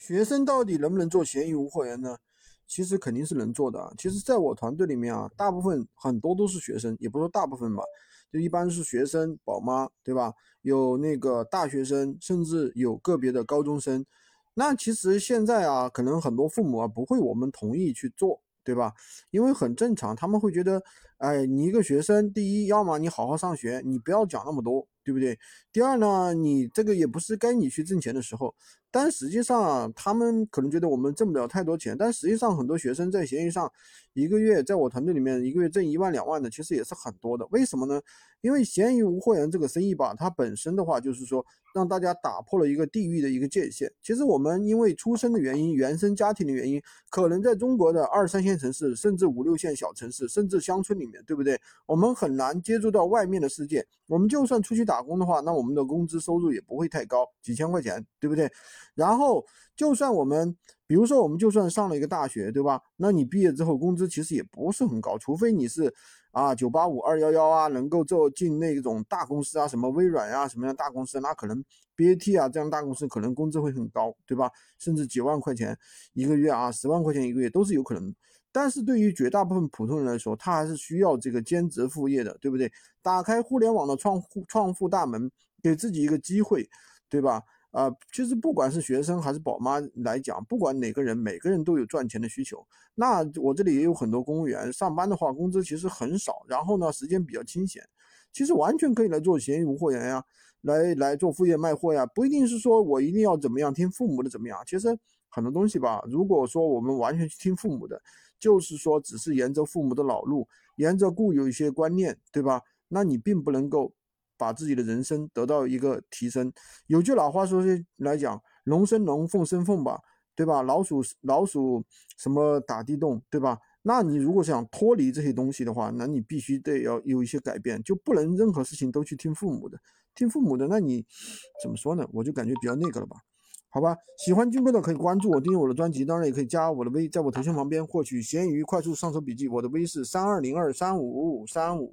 学生到底能不能做闲鱼无货源呢？其实肯定是能做的。其实，在我团队里面啊，大部分很多都是学生，也不说大部分吧，就一般是学生、宝妈，对吧？有那个大学生，甚至有个别的高中生。那其实现在啊，可能很多父母啊不会我们同意去做，对吧？因为很正常，他们会觉得，哎，你一个学生，第一，要么你好好上学，你不要讲那么多。对不对？第二呢，你这个也不是该你去挣钱的时候。但实际上，他们可能觉得我们挣不了太多钱。但实际上，很多学生在闲鱼上一个月，在我团队里面一个月挣一万两万的，其实也是很多的。为什么呢？因为闲鱼无货源这个生意吧，它本身的话就是说，让大家打破了一个地域的一个界限。其实我们因为出生的原因、原生家庭的原因，可能在中国的二三线城市，甚至五六线小城市，甚至乡村里面，对不对？我们很难接触到外面的世界。我们就算出去打工的话，那我们的工资收入也不会太高，几千块钱，对不对？然后，就算我们，比如说我们就算上了一个大学，对吧？那你毕业之后工资其实也不是很高，除非你是啊九八五二幺幺啊，能够做进那种大公司啊，什么微软啊什么样大公司，那可能 BAT 啊这样大公司可能工资会很高，对吧？甚至几万块钱一个月啊，十万块钱一个月都是有可能。但是对于绝大部分普通人来说，他还是需要这个兼职副业的，对不对？打开互联网的创户创富大门，给自己一个机会，对吧？啊，其实不管是学生还是宝妈来讲，不管哪个人，每个人都有赚钱的需求。那我这里也有很多公务员，上班的话工资其实很少，然后呢时间比较清闲，其实完全可以来做闲鱼无货源呀，来来做副业卖货呀，不一定是说我一定要怎么样听父母的怎么样。其实很多东西吧，如果说我们完全去听父母的。就是说，只是沿着父母的老路，沿着固有一些观念，对吧？那你并不能够把自己的人生得到一个提升。有句老话说是来讲，龙生龙，凤生凤吧，对吧？老鼠老鼠什么打地洞，对吧？那你如果想脱离这些东西的话，那你必须得要有一些改变，就不能任何事情都去听父母的，听父母的，那你怎么说呢？我就感觉比较那个了吧。好吧，喜欢军哥的可以关注我，订阅我的专辑，当然也可以加我的微，在我头像旁边获取闲鱼快速上手笔记。我的微是三二零二三五五三五。